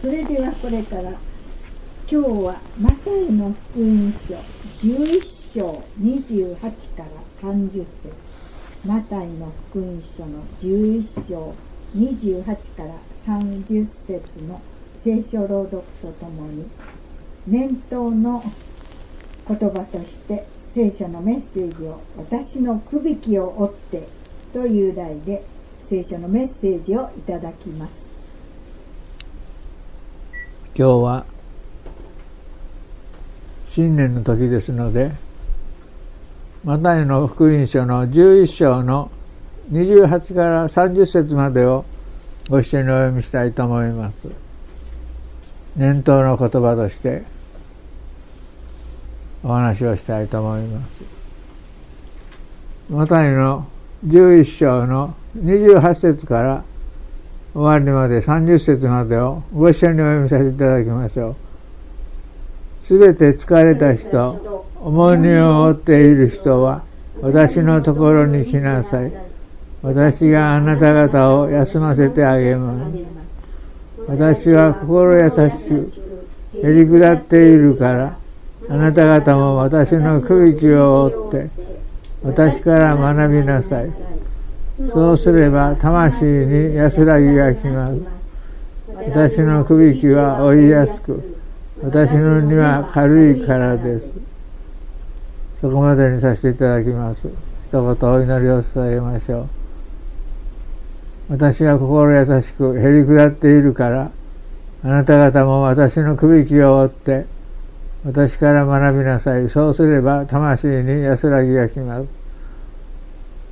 それではこれから今日はマタイの福音書11章28から30節。マタイの福音書の11章28から30節の聖書朗読とともに念頭の言葉として聖書のメッセージを「私のくびきを追って」という題で聖書のメッセージをいただきます。今日は新年の時ですのでマタイの福音書の11章の28から30節までをご一緒にお読みしたいと思います。念頭の言葉としてお話をしたいと思います。マタイの11章の28節から終わりまで30節までをご一緒にお読みさせていただきましょう。すべて疲れた人重荷を負っている人は私のところに来なさい。私があなた方を休ませてあげます。私は心優しくへりくだっているからあなた方も私の区域を追って私から学びなさい。そうすれば魂に安らぎがきます。私のくびきは追いやすく私の荷は軽いからです。そこまでにさせていただきます。一言お祈りを伝えましょう。私は心優しくへりくだっているからあなた方も私のくびきを追って私から学びなさい。そうすれば魂に安らぎがきます。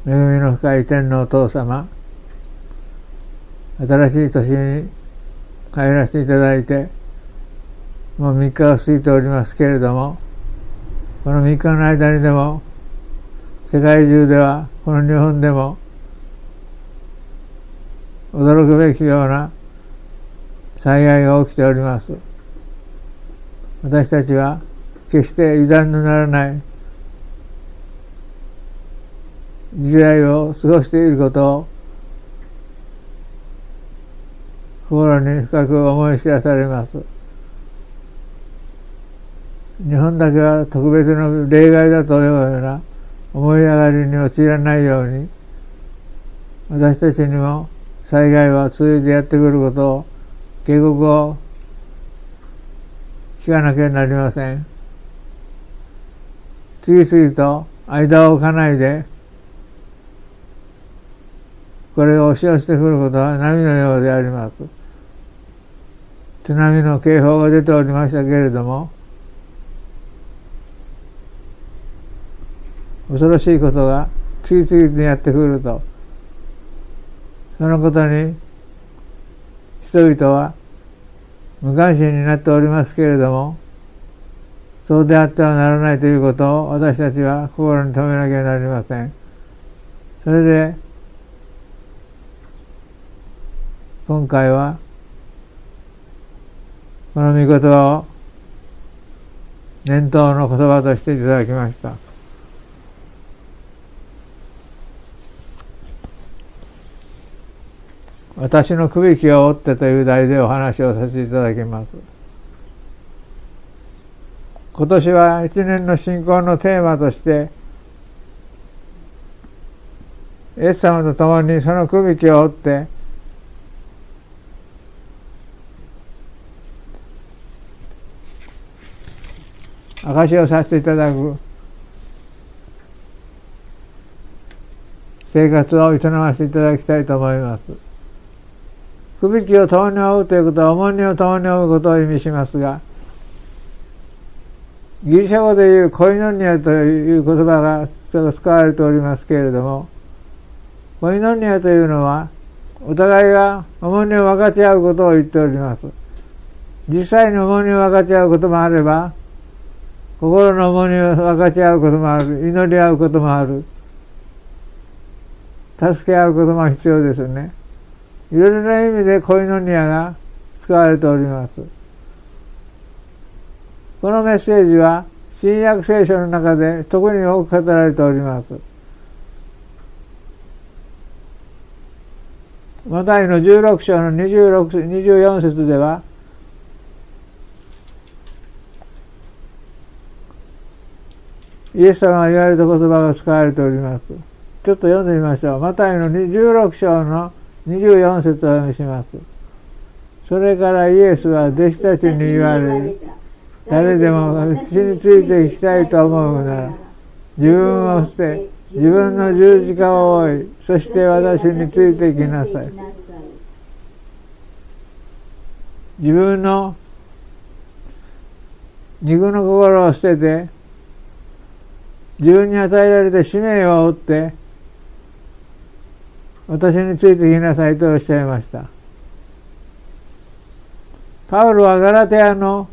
恵みの深い天皇お父様新しい年に帰らせていただいてもう3日を過ぎておりますけれどもこの3日の間にでも世界中ではこの日本でも驚くべきような災害が起きております。私たちは決して油断のならない時代を過ごしていることを心に深く思い知らされます。日本だけは特別の例外だというような思い上がりに陥らないように私たちにも災害は続いてやってくることを警告を聞かなきゃなりません。次々と間を置かないでこれが押し寄せてくることは波のようであります。津波の警報が出ておりましたけれども、恐ろしいことが次々にやってくると、そのことに人々は無関心になっておりますけれども、そうであってはならないということを私たちは心に留めなきゃなりません。それで今回はこの御言葉を念頭の言葉としていただきました。私のくびきを追ってという題でお話をさせていただきます。今年は一年の信仰のテーマとしてイエス様と共にそのくびきを追って証しをさせていただく生活を営ませていただきたいと思います。くびきを共に追うということは重荷を共に追うことを意味しますが、ギリシャ語でいうコイノニアという言葉が使われておりますけれども、コイノニアというのは、お互いが重荷を分かち合うことを言っております。実際に重荷を分かち合うこともあれば、心の重荷を分かち合うこともある祈り合うこともある。助け合うことも必要ですね。いろいろな意味でコイノニアが使われております。このメッセージは新約聖書の中で特に多く語られております。マタイの16章の26 24節ではイエス様が言われた言葉が使われております。ちょっと読んでみましょう。マタイの16章の24節を読みします。それからイエスは弟子たちに言われ。誰でも私についていきたいと思うなら、自分を捨て、自分の十字架を追い、そして私についていきなさい。自分の肉の心を捨てて、自分に与えられた使命を追って、私についてきなさいとおっしゃいました。パウロはガラテアの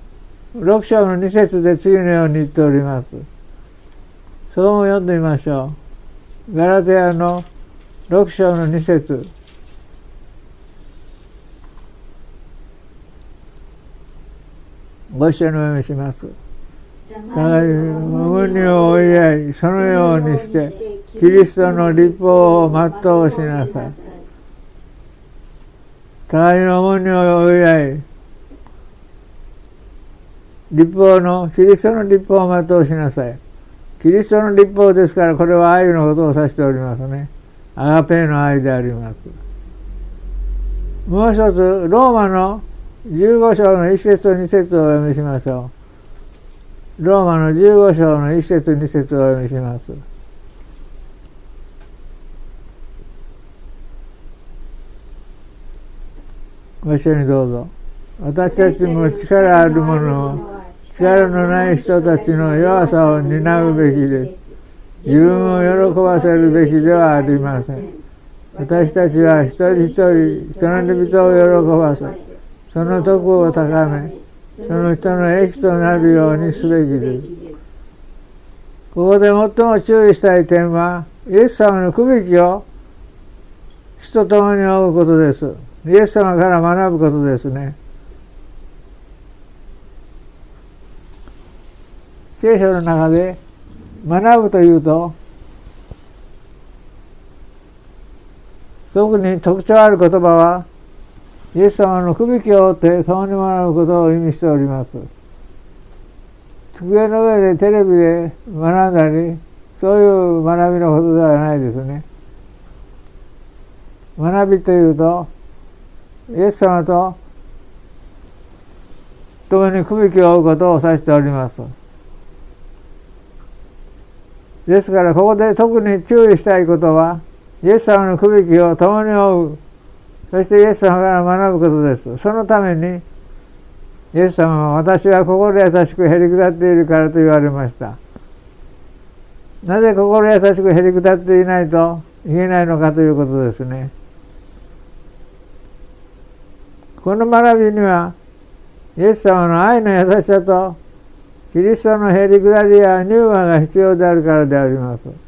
6章の2節で次のように言っております。そこも読んでみましょう。ガラテアの6章の2節ご一緒にお読みします。互いににを追い合い、そのようにして、キリストの立法を全うしなさい。互いの重荷を追い合い、立法の、キリストの立法を全うしなさい。キリストの立法ですから、これは愛のことを指しておりますね。アガペーの愛であります。もう一つ、ローマの15章の1節と2節をお読みしましょう。ローマの15章の1節2節を読みします。ご一緒にどうぞ。私たちも力ある者を力のない人たちの弱さを担うべきです。自分を喜ばせるべきではありません。私たちは一人一人人の人を喜ばせ、その徳を高め、その人の益となるようにすべきです。ここで最も注意したい点は、イエス様の区別を人と共に追うことです。イエス様から学ぶことですね。聖書の中で学ぶというと、特に特徴ある言葉は、イエス様の首輝を追って共に学ぶことを意味しております。机の上でテレビで学んだり、そういう学びのことではないですね。学びというと、イエス様と共に首輝を追うことを指しております。ですからここで特に注意したいことは、イエス様の首輝を共に追うそしてイエス様から学ぶことです。そのために、イエス様は私は心優しくへり下っているからと言われました。なぜ心優しくへり下っていないといけないのかということですね。この学びには、イエス様の愛の優しさと、キリストのへり下りや乳和が必要であるからであります。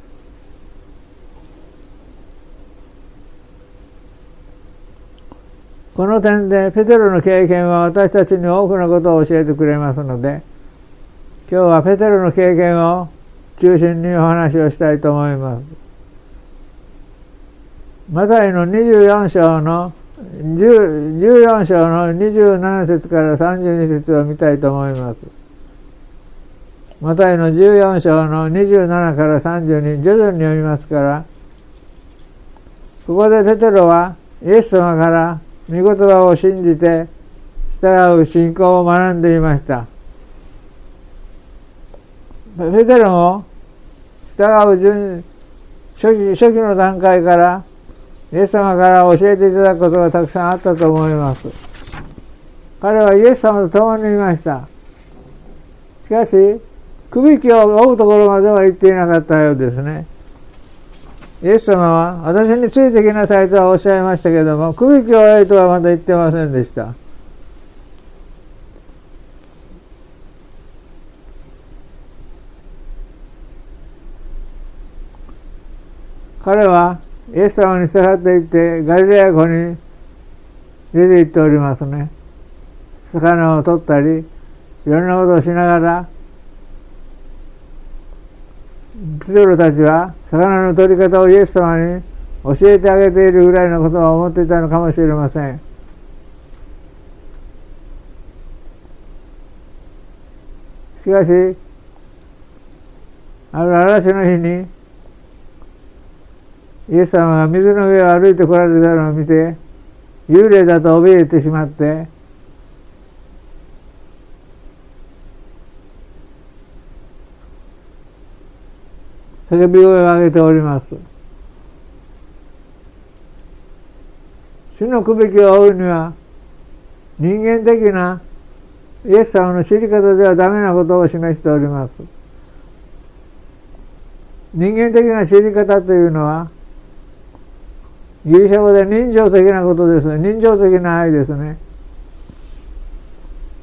この点でペテロの経験は私たちに多くのことを教えてくれますので、今日はペテロの経験を中心にお話をしたいと思います。マタイの24章の14章の27節から32節を見たいと思います。マタイの14章の27から32徐々に読みますから、ここでペテロはイエス様から御言葉を信じて従う信仰を学んでいました。ペテロも従う順初期初期の段階からイエス様から教えていただくことがたくさんあったと思います。彼はイエス様と共にいました。しかし、首輝を追うところまでは行っていなかったようですね。イエス様は私についてきなさいとはおっしゃいましたけれども、首輝を追えとはまだ言ってませんでした。彼はイエス様に従っていってガリレア湖に出て行っておりますね。魚を取ったり、いろんなことをしながら、ピトロたちは魚の取り方をイエス様に教えてあげているぐらいのことを思っていたのかもしれません。しかし、ある嵐の日にイエス様が水の上を歩いてこられたのを見て幽霊だと怯えてしまって叫び声を上げております。主のくべきを追うには人間的なイエス様の知り方ではダメなことを示しております。人間的な知り方というのはギリシャ語で人情的なことですね。人情的な愛ですね。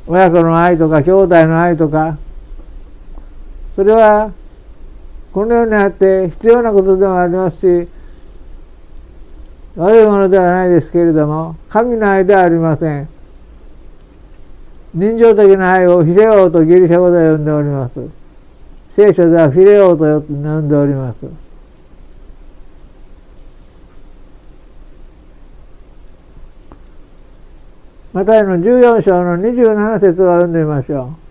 親子の愛とか兄弟の愛とかそれはこのようにあって必要なことでもありますし悪いものではないですけれども神の愛ではありません。人情的な愛をフィレオとギリシャ語で呼んでおります。聖書ではフィレオと呼んでおります。またの14章の27節を読んでみましょう。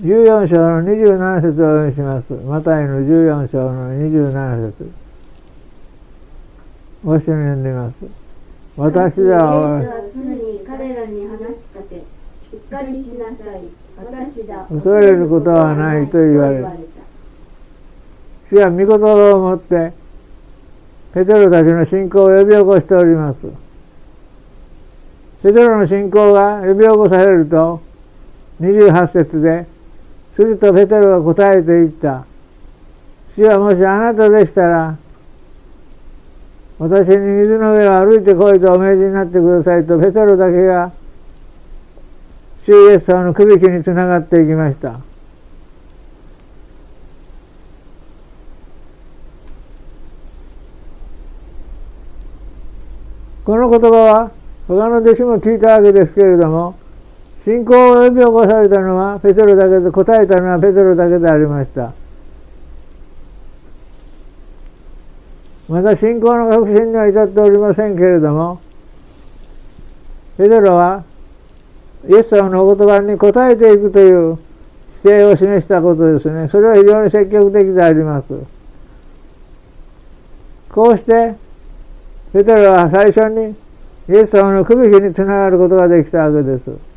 14章の27節をお読みします。マタイの14章の27節ご一緒に読んでみます。私はすぐに彼らに話しかけ、しっかりしなさい。私だ。恐れることはないと言われる。主は御言葉をもって、ペテロたちの信仰を呼び起こしております。ペテロの信仰が呼び起こされると、28節で、するとペテロが答えて言った。主はもしあなたでしたら、私に水の上を歩いてこいとお命じになってくださいとペテロだけが主イエス様の首輝につながっていきました。この言葉は他の弟子も聞いたわけですけれども信仰を呼び起こされたのはペテロだけで答えたのはペテロだけでありました。まだ信仰の確信には至っておりませんけれどもペテロはイエス様のお言葉に応えていくという姿勢を示したことですね。それは非常に積極的であります。こうしてペテロは最初にイエス様の首輝につながることができたわけです。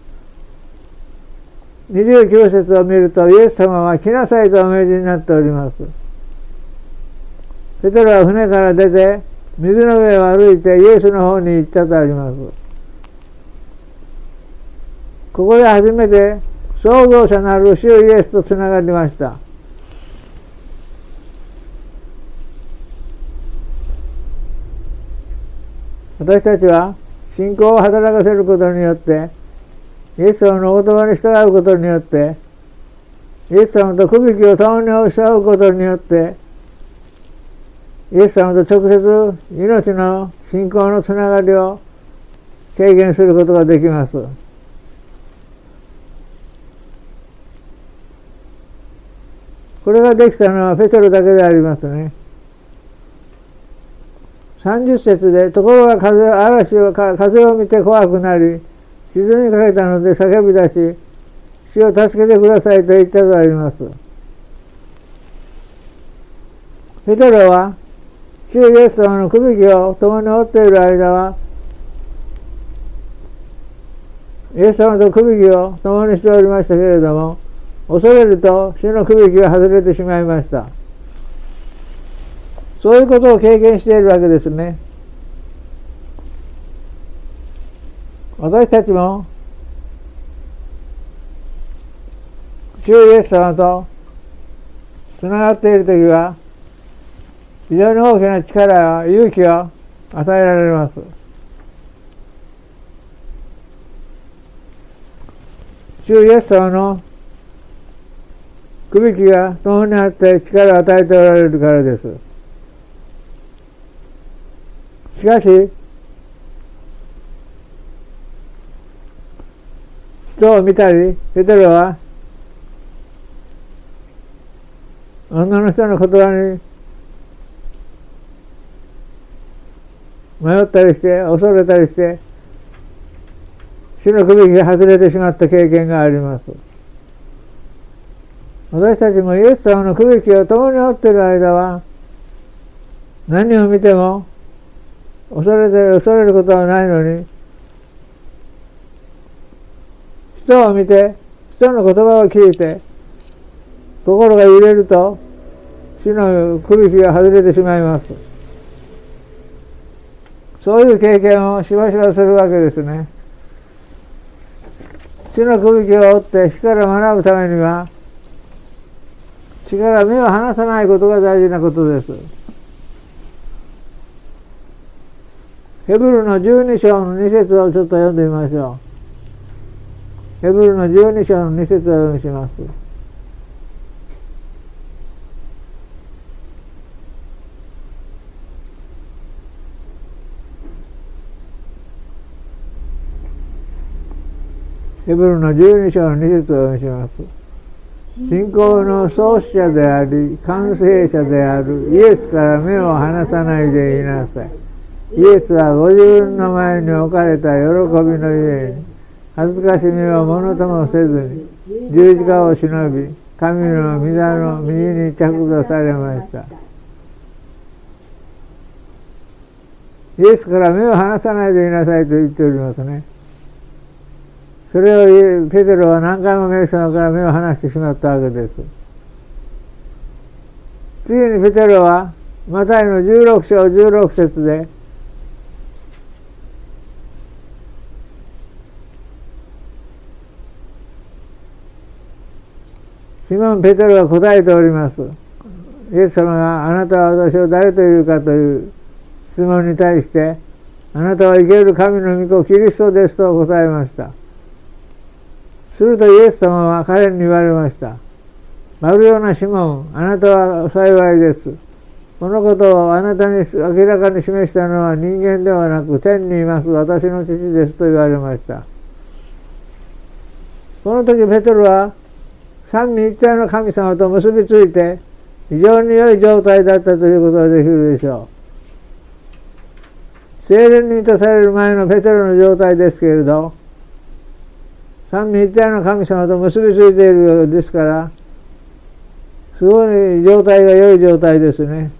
29節を見るとイエス様は来なさいとお命じになっております。ペテロは船から出て水の上を歩いてイエスの方に行ったとあります。ここで初めて創造者なる主イエスとつながりました。私たちは信仰を働かせることによってイエス様のお言葉に従うことによってイエス様と区引を共に押し合うことによってイエス様と直接命の信仰のつながりを経験することができます。これができたのはペテロだけでありますね。30節で、ところが風嵐を風を見て怖くなり、沈みかけたので叫び出し、死を助けてくださいと言ったとあります。ペテロは、主イエス様の首輝を共に追っている間は、イエス様と首輝を共にしておりましたけれども、恐れると主の首輝が外れてしまいました。そういうことを経験しているわけですね。私たちも主イエス様とつながっているときは非常に大きな力や勇気を与えられます。主イエス様の首輝が共にあって力を与えておられるからです。しかし、人を見たり、ペテロは、女の人の言葉に迷ったりして、恐れたりして、死の首が外れてしまった経験があります。私たちもイエス様の区域を共に追っている間は、何を見ても恐れて恐れることはないのに、人を見て、人の言葉を聞いて、心が揺れると、死の首引きが外れてしまいます。そういう経験をしばしばするわけですね。死の首引きを追って死から学ぶためには、死から目を離さないことが大事なことです。ヘブルの12章の2節をちょっと読んでみましょう。ヘブルの12章の2節を読みします。ヘブルの12章の2節を読みします。信仰の創始者であり、完成者であるイエスから目を離さないでいなさい。イエスはご自分の前に置かれた喜びのゆえに、恥ずかしみをものともせずに、十字架を忍び、神の御座の右に着座されました。イエスから目を離さないでいなさいと言っておりますね。それをペテロは何回もメイソンから目を離してしまったわけです。次にペテロは、マタイの16章16節で、シモン・ペテロは答えております。イエス様があなたは私を誰というかという質問に対して、あなたは生ける神の御子キリストですと答えました。するとイエス様は彼に言われました。マルヨナシモン、あなたは幸いです。このことをあなたに明らかに示したのは人間ではなく天にいます私の父ですと言われました。この時ペトロは三位一体の神様と結びついて非常に良い状態だったということができるでしょう。精霊に満たされる前のペテロの状態ですけれど、三位一体の神様と結びついているようですから、すごい状態が良い状態ですね。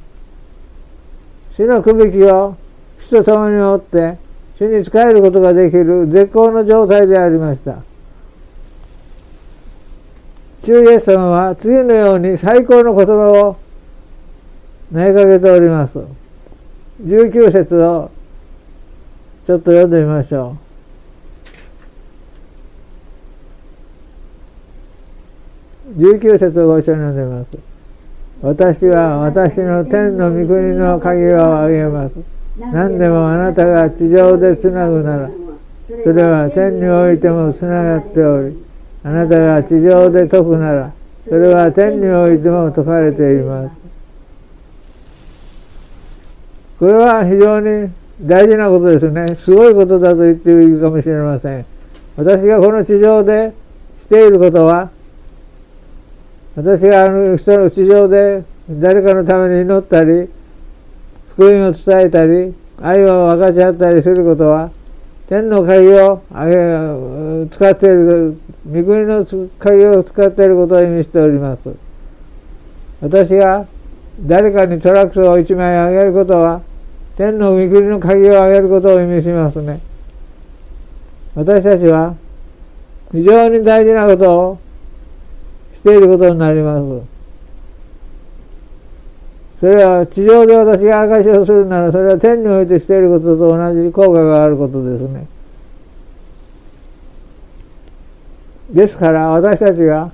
死のくびきを死と共に追って、死に仕えることができる絶好の状態でありました。主イエス様は次のように最高の言葉を投げかけております。19節をちょっと読んでみましょう。19節をご一緒に読んでます。私は私の天の御国の鍵をあげます。何でもあなたが地上でつなぐなら、それは天においてもつながっており、あなたが地上で解くなら、それは天においても解かれています。これは非常に大事なことですね。すごいことだと言っていいかもしれません。私がこの地上でしていることは、私があの人の地上で誰かのために祈ったり、福音を伝えたり、愛を分かち合ったりすることは、天の鍵を使っている、御国の鍵を使っていることを意味しております。私が誰かにトラックトを一枚あげることは、天の御国の鍵をあげることを意味しますね。私たちは非常に大事なことをしていることになります。それは地上で私が証しをするならそれは天においてしていることと同じ効果があることですね。ですから私たちが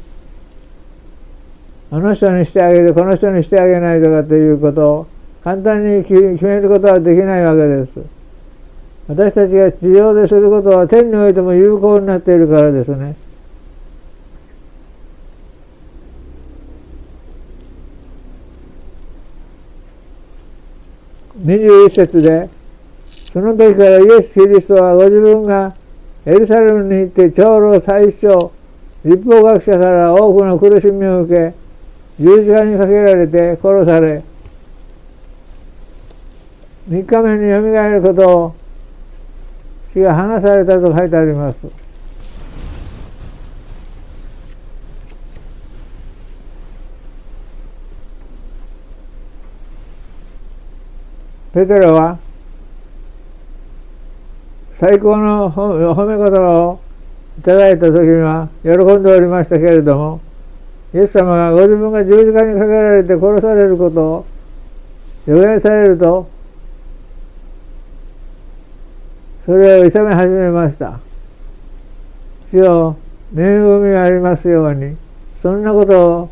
あの人にしてあげるこの人にしてあげないとかということを簡単に決めることはできないわけです。私たちが地上ですることは天においても有効になっているからですね。21節で、その時からイエス・キリストはご自分がエルサレムに行って長老最初、立法学者から多くの苦しみを受け、十字架にかけられて殺され、3日目によみがえることを死が離されたと書いてあります。ペテロは最高の褒め言葉をいただいた時には喜んでおりましたけれども、イエス様がご自分が十字架にかけられて殺されることを予言されると、それを勇め始めました。主よ、恵みがありますように、そんなことを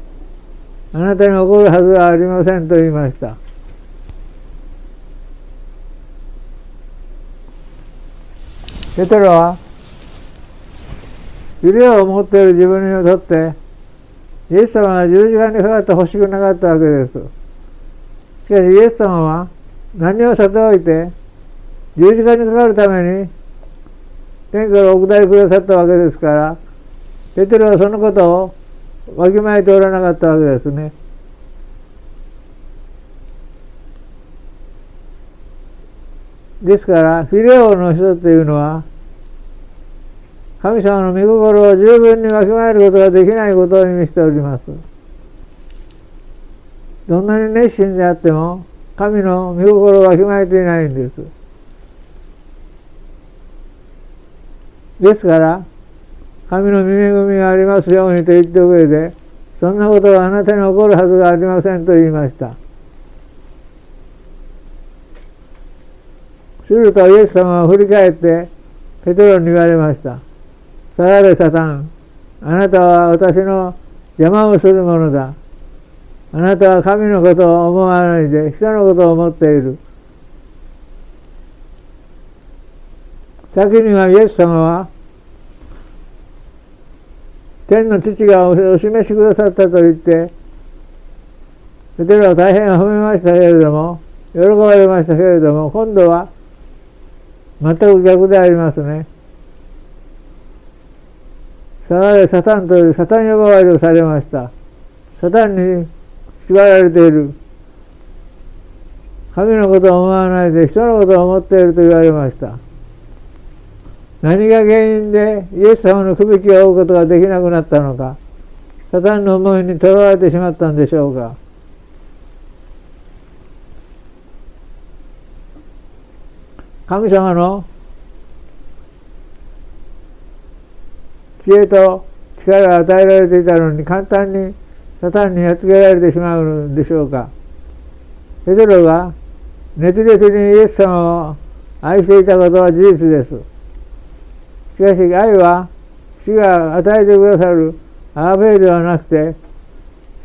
あなたに起こるはずはありませんと言いました。ペテロは、揺れを持っている自分にとって、イエス様が十字架にかかってほしくなかったわけです。しかしイエス様は何をさておいて、十字架にかかるために天からお下りくださったわけですから、ペテロはそのことをわきまえておらなかったわけですね。ですから、フィレオの人というのは、神様の御心を十分にわきまえることができないことを意味しております。どんなに熱心であっても、神の御心をわきまえていないんです。ですから、神の御恵みがありますようにと言った上で、そんなことはあなたに起こるはずがありませんと言いました。するとイエス様は振り返ってペテロに言われました。さられサタン、あなたは私の邪魔をするものだ。あなたは神のことを思わないで人のことを思っている。先にはイエス様は天の父がお示しくださったと言ってペテロは大変褒めましたけれども喜ばれましたけれども今度は全く逆でありますね。さられサタンというサタン呼ばわりをされました。サタンに縛られている。神のことを思わないで人のことを思っていると言われました。何が原因でイエス様の首輝を追うことができなくなったのか、サタンの思いにとらわれてしまったんでしょうか。神様の知恵と力が与えられていたのに簡単にサタンにやっつけられてしまうんでしょうか。ペテロが熱烈にイエス様を愛していたことは事実です。しかし愛は死が与えてくださるアーベイではなくて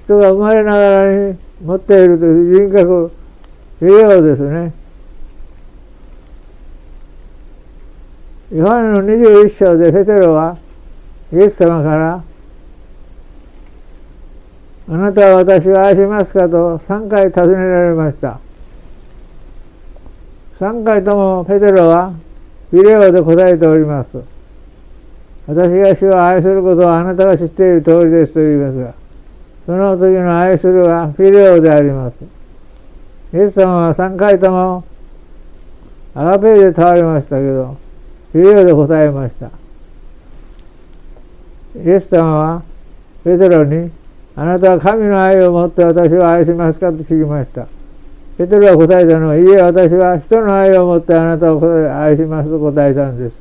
人が生まれながらに持っているという人格、栄養ですね。ヨハネの21章でペテロはイエス様からあなたは私を愛しますかと3回尋ねられました。3回ともペテロはビデオで答えております。私が主を愛することはあなたが知っている通りですと言いますが、その時の愛するはフィレオであります。イエス様は3回ともアガペーで問われましたけど、フィレオで答えました。イエス様はペテロに、あなたは神の愛を持って私を愛しますかと聞きました。ペテロは答えたのは、いえ、私は人の愛を持ってあなたを愛しますと答えたんです。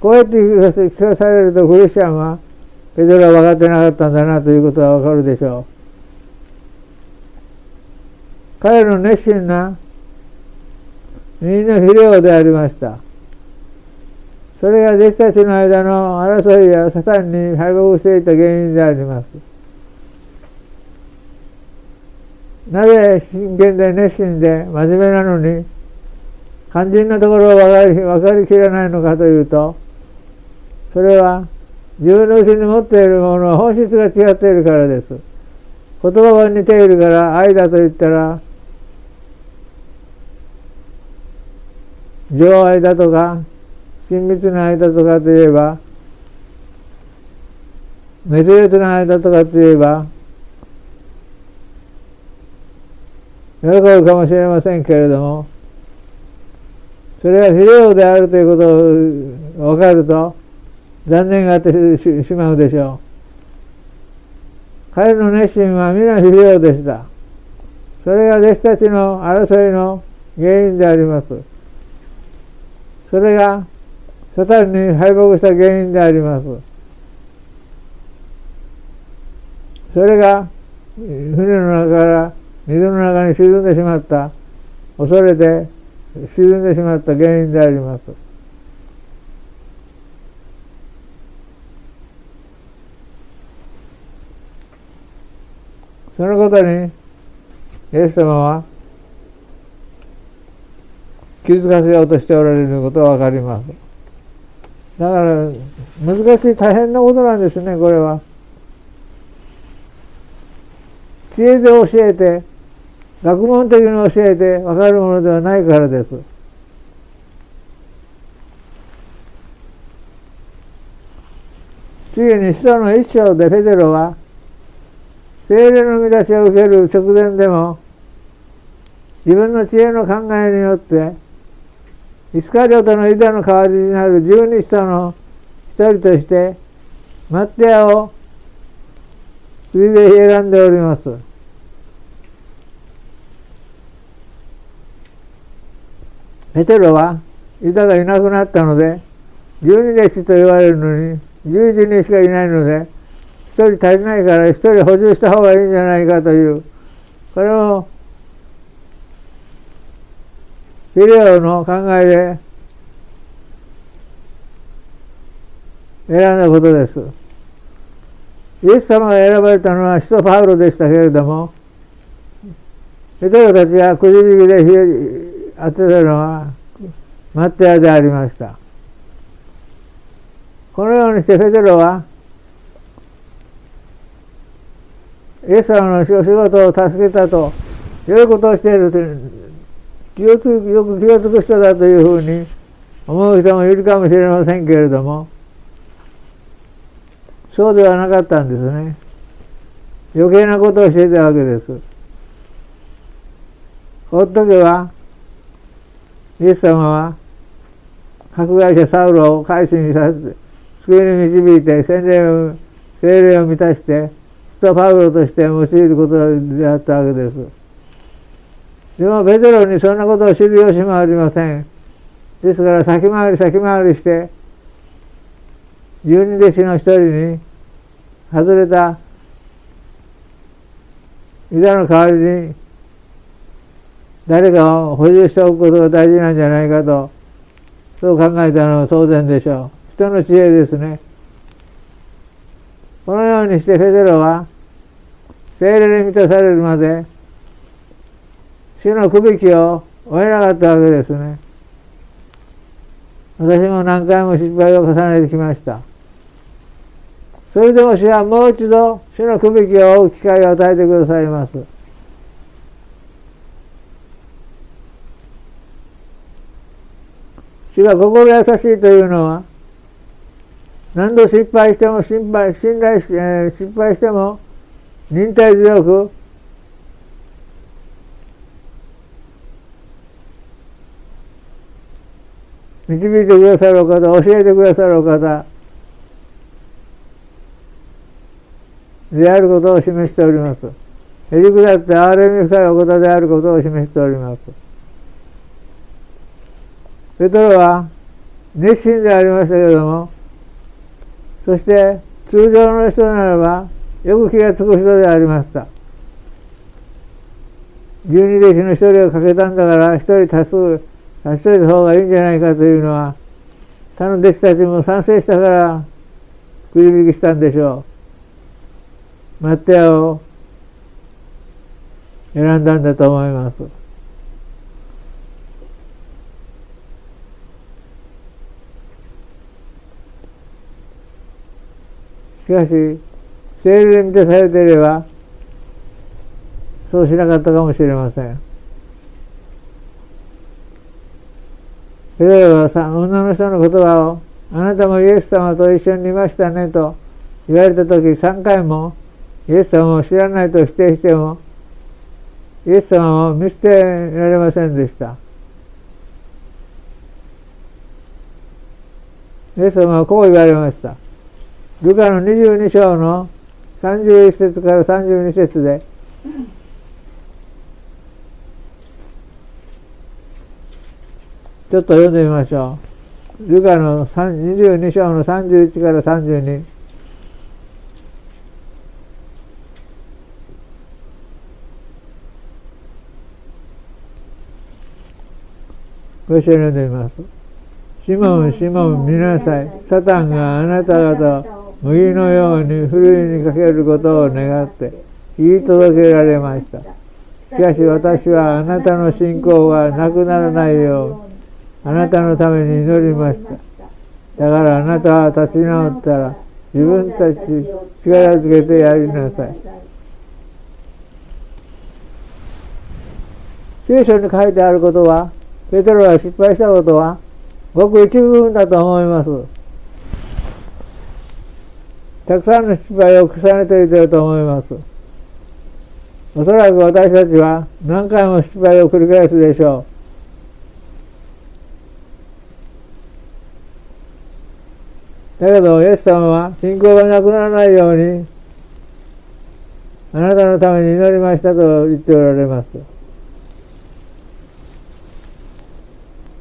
こうやって聞かされるとクリスチャンは、ペテロは分かってなかったんだなということは分かるでしょう。彼の熱心なみんなフィレオでありました。それが弟子たちの間の争いやサタンに敗北していた原因であります。なぜ真剣で熱心で真面目なのに肝心なところを分かり分かりきれないのかというとそれは自分のうちに持っているものは本質が違っているからです。言葉が似ているから愛だと言ったら情愛だとか親密な間とかといえば、熱烈な間とかといえば、喜ぶかもしれませんけれども、それがフィレオであるということを分かると残念がってしまうでしょう。彼の熱心は皆フィレオでした。それが弟子たちの争いの原因であります。それがサタンに敗北した原因であります。それが船の中から水の中に沈んでしまった恐れて沈んでしまった原因であります。そのことにイエス様は気づかせようとしておられることは分かります。だから難しい大変なことなんですねこれは知恵で教えて学問的に教えて分かるものではないからです。次に使徒の一章でペテロは精霊の見出しを受ける直前でも自分の知恵の考えによってイスカリオトのユダの代わりになる十二使徒の一人としてマッテアを次で選んでおります。ペテロはユダがいなくなったので十二弟子と言われるのに十一人しかいないので一人足りないから一人補充した方がいいんじゃないかというこれをフィレオの考えで選んだことです。イエス様が選ばれたのは使徒パウロでしたけれども、ペテロたちがくじ引きで当てたのはマッテアでありましたこのようにしてペテロはイエス様の仕事を助けたと良いことをしている気をつよく気が付く人だというふうに思う人もいるかもしれませんけれどもそうではなかったんですね。余計なことをしていたわけです。ほっとけばイエス様は迫害者サウロを改心にさせて救いに導いて洗礼を精霊を満たしてストパウロとして用いることであったわけです。でもペテロにそんなことを知る由もありませんですから先回り先回りして十二弟子の一人に外れたユダの代わりに誰かを補充しておくことが大事なんじゃないかと、そう考えたのは当然でしょう。人の知恵ですね。このようにしてフェテロは、精霊に満たされるまで、死のくびきを終えなかったわけですね。私も何回も失敗を重ねてきました。それでも死はもう一度死のくびきを追う機会を与えてくださいます。主が心優しいというのは何度失敗しても心配信頼し、えー、失敗しても忍耐強く導いてくださるお方教えてくださるお方であることを示しております。へりくだって憐れみ深いお方であることを示しております。ペトロは熱心でありましたけれども、そして通常の人ならばよく気がつく人でありました。十二弟子の一人が欠けたんだから一人足す、足しといた方がいいんじゃないかというのは、他の弟子たちも賛成したからくじ引きしたんでしょう。マッテアを選んだんだと思います。しかし、精霊に満たされていれば、そうしなかったかもしれません。ペテロは女の人の言葉を、あなたもイエス様と一緒にいましたねと言われた時3回もイエス様を知らないと否定してもイエス様を見捨てられませんでした。イエス様はこう言われました。ルカの22章の31節から32節で、ちょっと読んでみましょう。ルカの22章の31から32。ご一緒に読んでみます。シモン、シモン、見なさい。サタンがあなた方を麦のようにふるいにかけることを願って言い届けられました。しかし私はあなたの信仰がなくならないよう、あなたのために祈りました。だからあなたは立ち直ったら自分たち力づけてやりなさい。聖書に書いてあることは、ペテロが失敗したことは、ごく一部分だと思います。たくさんの失敗を重ねていると思います。おそらく私たちは何回も失敗を繰り返すでしょう。だけど、イエス様は信仰がなくならないように、あなたのために祈りましたと言っておられます。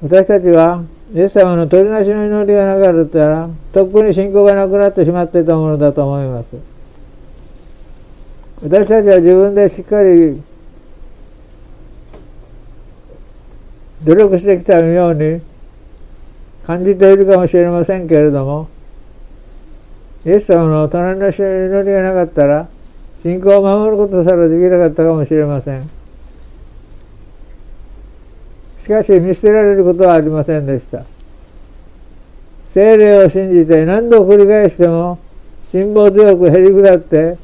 私たちは、イエス様の取りなしの祈りがなかったら、とっくに信仰がなくなってしまっていたものだと思います。私たちは自分でしっかり努力してきたように感じているかもしれませんけれども、イエス様の隣の人の祈りがなかったら、信仰を守ることすらできなかったかもしれません。しかし見捨てられることはありませんでした。精霊を信じて何度繰り返しても辛抱強く減り下って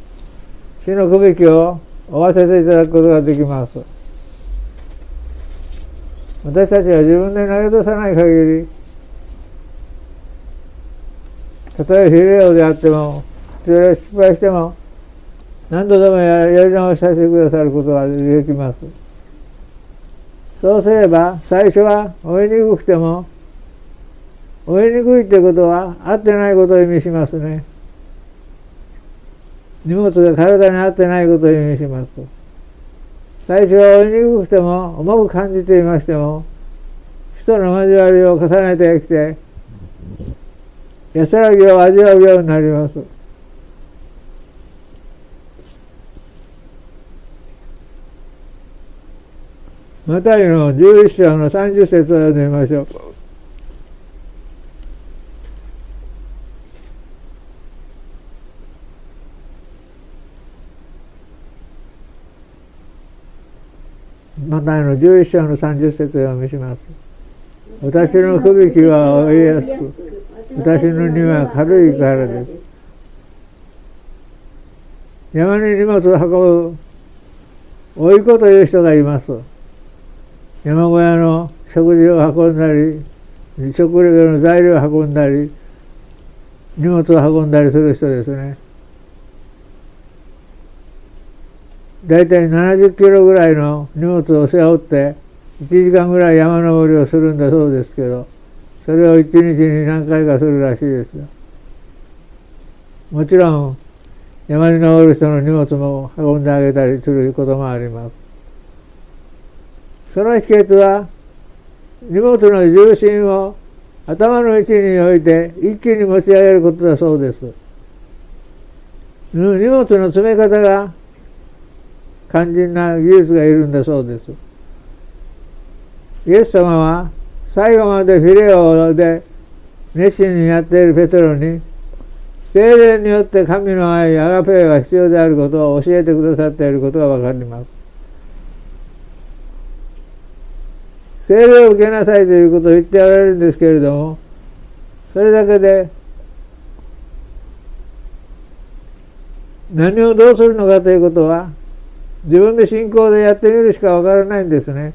死のくべきを負わせていただくことができます。私たちは自分で投げ出さない限り、たとえフィレオであっても、失敗しても、何度でもやり直させてくださることができます。そうすれば、最初は追いにくくても、追いにくいってことは、合ってないことを意味しますね。荷物が体に合ってないことを意味します。最初は追いにくくても、重く感じていましても、人の交わりを重ねてきて、安らぎを味わうようになります。マタイの11章の30節を読んでみましょう。マタイの11章の30節を読みします。私のくびきは追いやすく、私の荷は軽いからです。山に荷物を運ぶ、追い子という人がいます。山小屋の食事を運んだり、食料の材料を運んだり、荷物を運んだりする人ですね。だいたい70キロぐらいの荷物を背負って、1時間ぐらい山登りをするんだそうですけど、それを1日に何回かするらしいですよ。もちろん、山に登る人の荷物も運んであげたりすることもあります。その秘訣は、荷物の重心を頭の位置に置いて一気に持ち上げることだそうです。荷物の詰め方が肝心な技術がいるんだそうです。イエス様は最後までフィレオで熱心にやっているペテロに精霊によって神の愛、アガペーが必要であることを教えてくださっていることがわかります。精霊を受けなさいということを言っておられるんですけれども、それだけで何をどうするのかということは、自分で信仰でやってみるしかわからないんですね。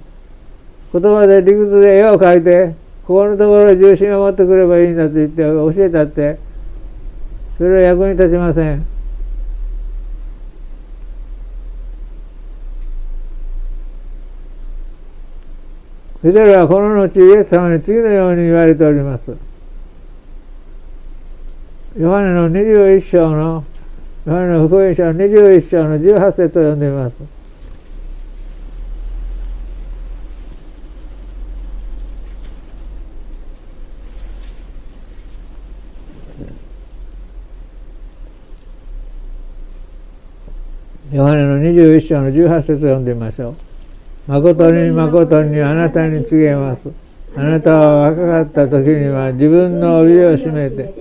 言葉で理屈で絵を描いて、ここのところ重心を持ってくればいいんだと言って教えたって、それは役に立ちません。ペテロはこの後イエス様に次のように言われております。ヨハネの21章の、ヨハネの福音書の21章の18節を読んでみます。ヨハネの21章の18節を読んでみましょう。誠に誠にあなたに告げます。あなたは若かった時には自分の帯を締めて、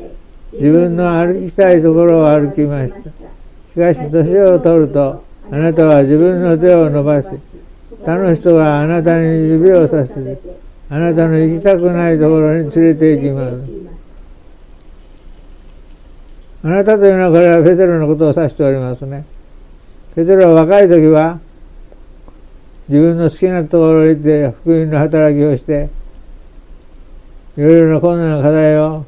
自分の歩きたいところを歩きました。しかし年を取ると、あなたは自分の手を伸ばし、他の人があなたに指をさして、あなたの行きたくないところに連れて行きます。あなたというのはこれはペテロのことを指しておりますね。ペテロは若い時は自分の好きなところに行って福音の働きをしていろいろな困難な課題を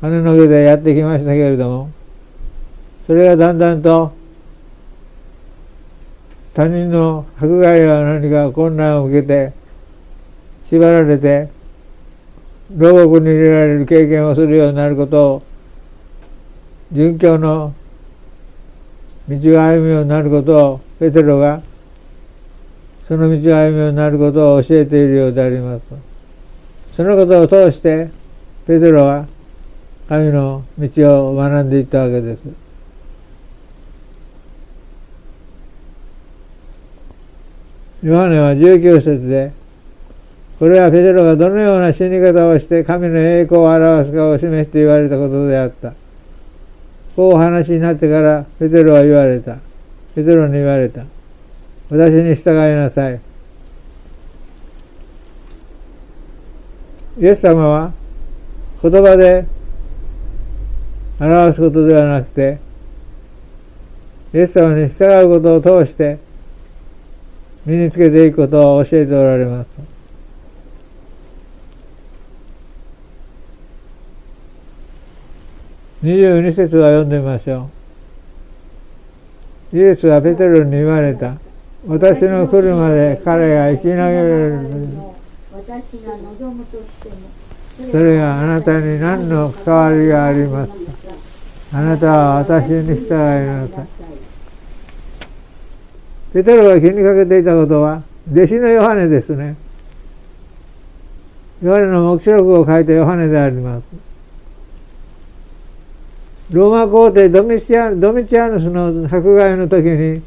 羽の毛でやってきましたけれどもそれがだんだんと他人の迫害や何か困難を受けて縛られて牢獄に入れられる経験をするようになることを殉教の道を歩むようになることをペテロがその道を歩むようになることを教えているようであります。そのことを通してペテロは神の道を学んでいったわけです。ヨハネは19節でこれはペテロがどのような死に方をして神の栄光を表すかを示して言われたことであった。こうお話になってからペテロは言われた。ペテロに言われた。私に従いなさい。イエス様は言葉で表すことではなくて、イエス様に従うことを通して身につけていくことを教えておられます。22節は読んでみましょう。イエスはペテロに言われた。私の来るまで彼が生きなげる。それがあなたに何の関わりがありますか？あなたは私に従いなさい。ペテロが気にかけていたことは、弟子のヨハネですね。ヨハネの目視録を書いたヨハネであります。ローマ皇帝ドミチアドミチアヌスの迫害の時に、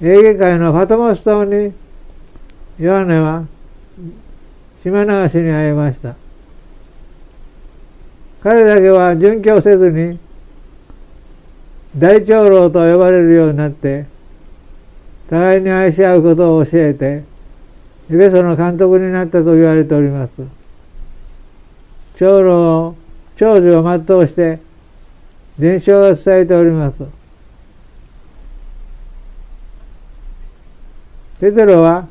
エーゲ海のファトモス島に、ヨハネは島流しに会いました。彼だけは殉教せずに、大長老と呼ばれるようになって、互いに愛し合うことを教えて、エベソの監督になったと言われております。長老、長寿を全うして、伝承が伝えております。ペテロは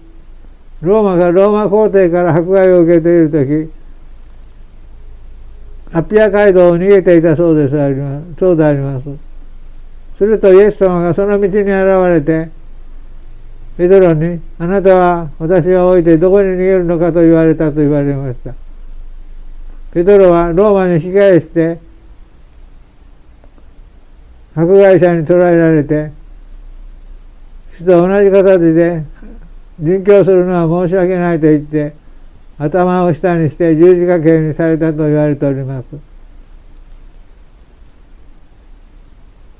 ローマがローマ皇帝から迫害を受けているとき、アピア街道を逃げていたそうですありますそうであります。するとイエス様がその道に現れて、ペテロに、あなたは私を置いてどこに逃げるのかと言われたと言われました。ペテロはローマに引き返して、迫害者に捕らえられて、死と同じ形で殉教するのは申し訳ないと言って、頭を下にして十字架刑にされたと言われております。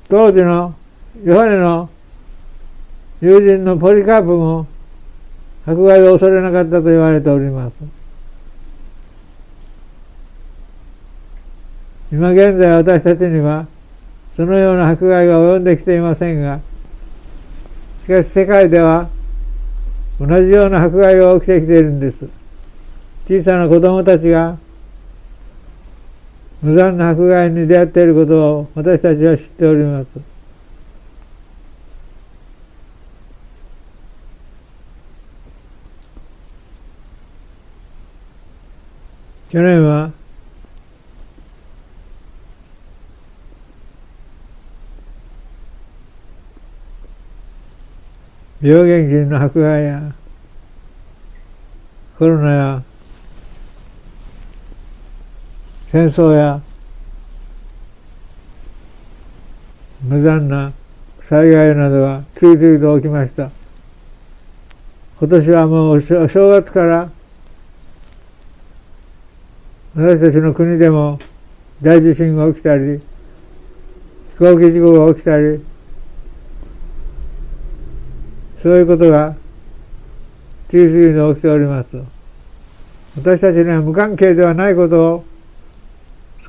当時のヨハネの友人のポリカープも迫害を恐れなかったと言われております。今現在私たちにはそのような迫害が及んできていませんが、しかし世界では同じような迫害が起きてきているんです。小さな子供たちが無残な迫害に出会っていることを私たちは知っております。去年は病原菌の迫害やコロナや戦争や無残な災害などが次々と起きました。今年はもうお正月から私たちの国でも大地震が起きたり飛行機事故が起きたりそういうことが次々に起きております私たちには無関係ではないことを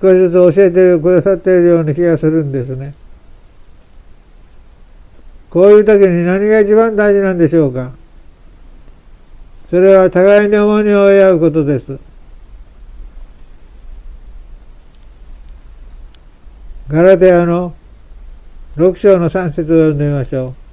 少しずつ教えてくださっているような気がするんですねこういう時に何が一番大事なんでしょうかそれは互いに重荷を追い合うことです。ガラテヤの6章の3節を読んでみましょう。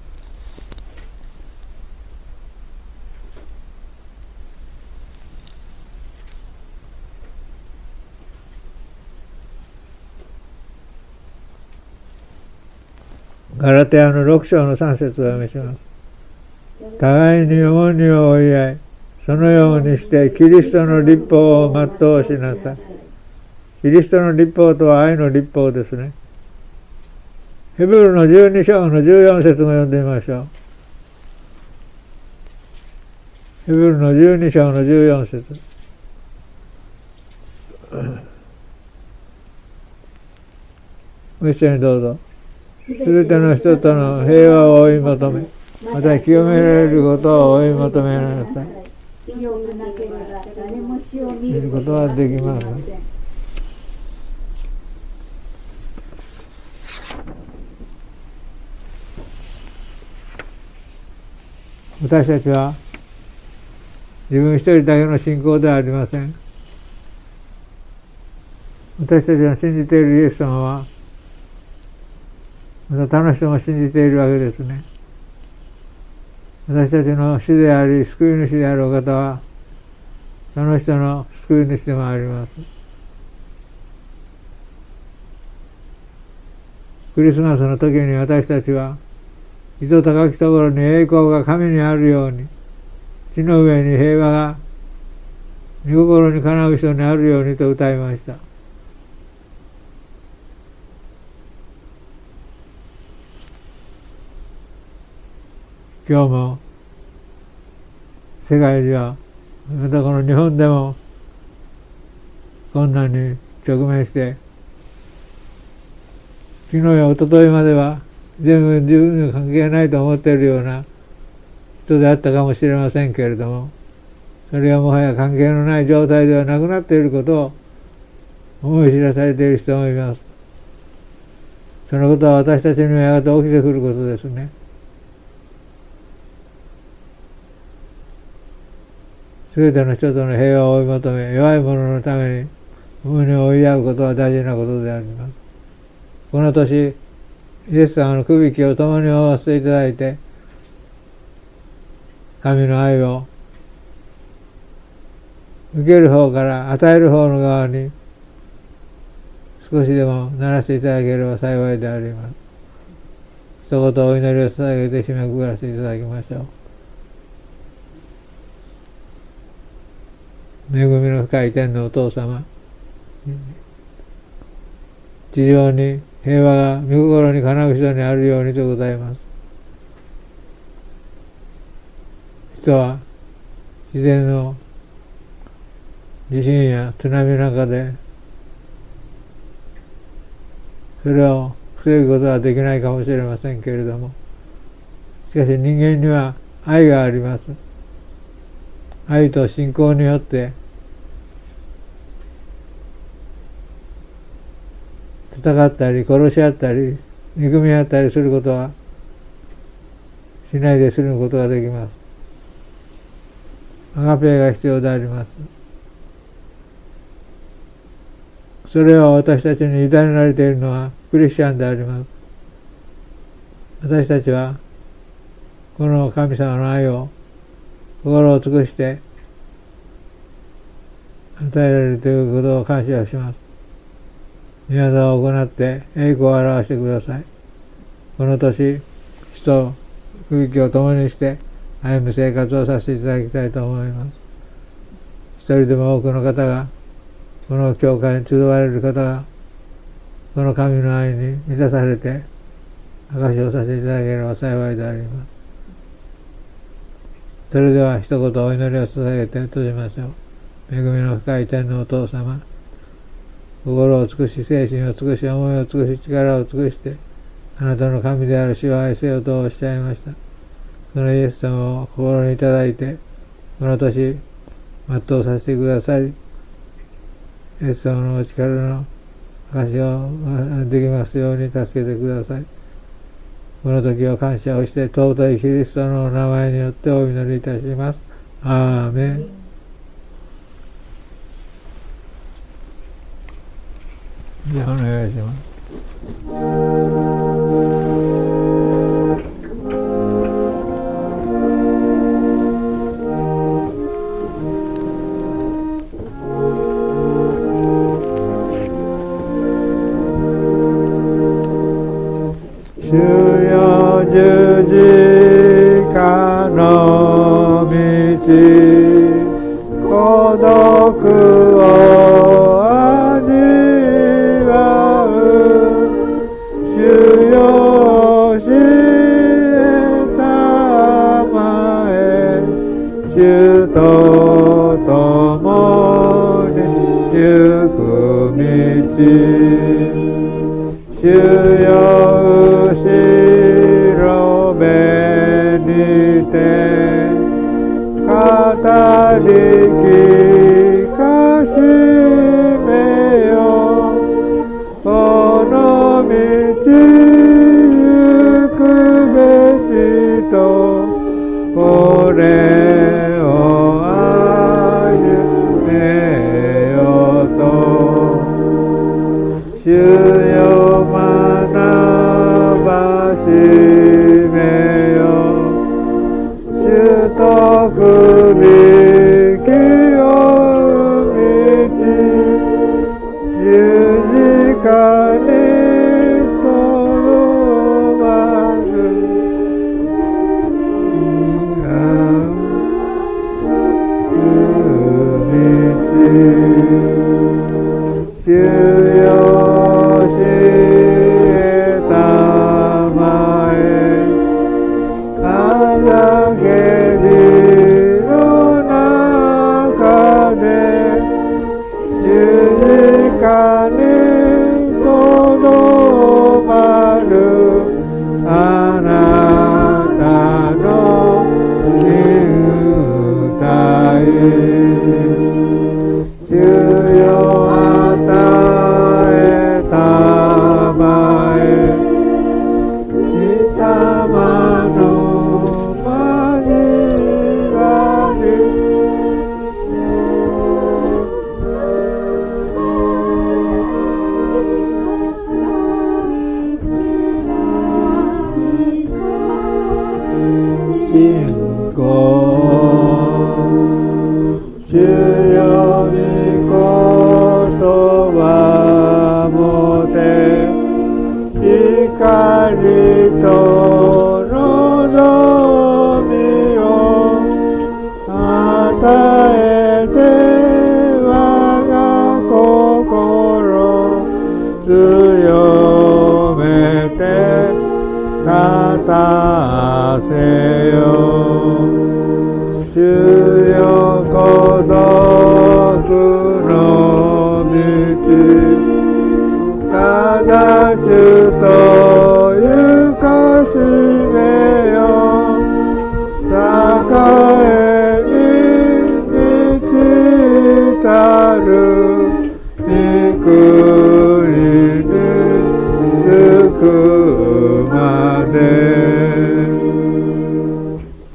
ガラテヤの6章の3節を読みします。互いに重荷を追い合い、そのようにしてキリストの立法を全うしなさい。キリストの立法とは愛の立法ですね。ヘブルの12章の14節も読んでみましょう。ヘブルの12章の14節ご一緒にどうぞ。すべての人との平和を追い求め、また清められることを追い求めなさい。見ることはできません。私たちは自分一人だけの信仰ではありません。私たちが信じているイエス様は他の人も信じているわけですね。私たちの主であり、救い主であるお方は、その人の救い主でもあります。クリスマスの時に私たちは、糸高きところに栄光が神にあるように、地の上に平和が御心にかなう人にあるようにと歌いました。今日も世界ではまたこの日本でも困難に直面して昨日や一昨日までは全部自分には関係ないと思っているような人であったかもしれませんけれどもそれはもはや関係のない状態ではなくなっていることを思い知らされている人もいます。そのことは私たちにはやがて起きてくることですね。すべての人との平和を追い求め、弱い者のために胸を追い合うことは大事なことであります。この年、イエス様の首輝を共に追わせていただいて、神の愛を受ける方から与える方の側に少しでもならしていただければ幸いであります。一言お祈りを捧げて締めくくらせていただきましょう。恵みの深い天のお父様、地上に平和が御心にかなう人にあるようにとございます。人は自然の地震や津波の中でそれを防ぐことはできないかもしれませんけれども。しかし人間には愛があります。愛と信仰によって戦ったり殺し合ったり憎み合ったりすることはしないで済むことができます。アガペが必要であります。それは私たちに委ねられているのはクリスチャンであります。私たちはこの神様の愛を心を尽くして与えられるということを感謝します。宮沢を行って栄光を表してください。この年、死と空気を共にして歩む生活をさせていただきたいと思います。一人でも多くの方がこの教会に集われる方がこの神の愛に満たされて証をさせていただければ幸いでありますそれでは一言お祈りを捧げて閉じましょう恵みの深い天のお父様心を尽くし精神を尽くし思いを尽くし力を尽くしてあなたの神である死を愛せよとおっしゃいました。そのイエス様を心にいただいてこの年全うさせてくださりイエス様のお力の証をできますように助けてください。この時を感謝をして尊いキリストのお名前によってお祈りいたします。アーメン。じゃあお願いします主よ十字架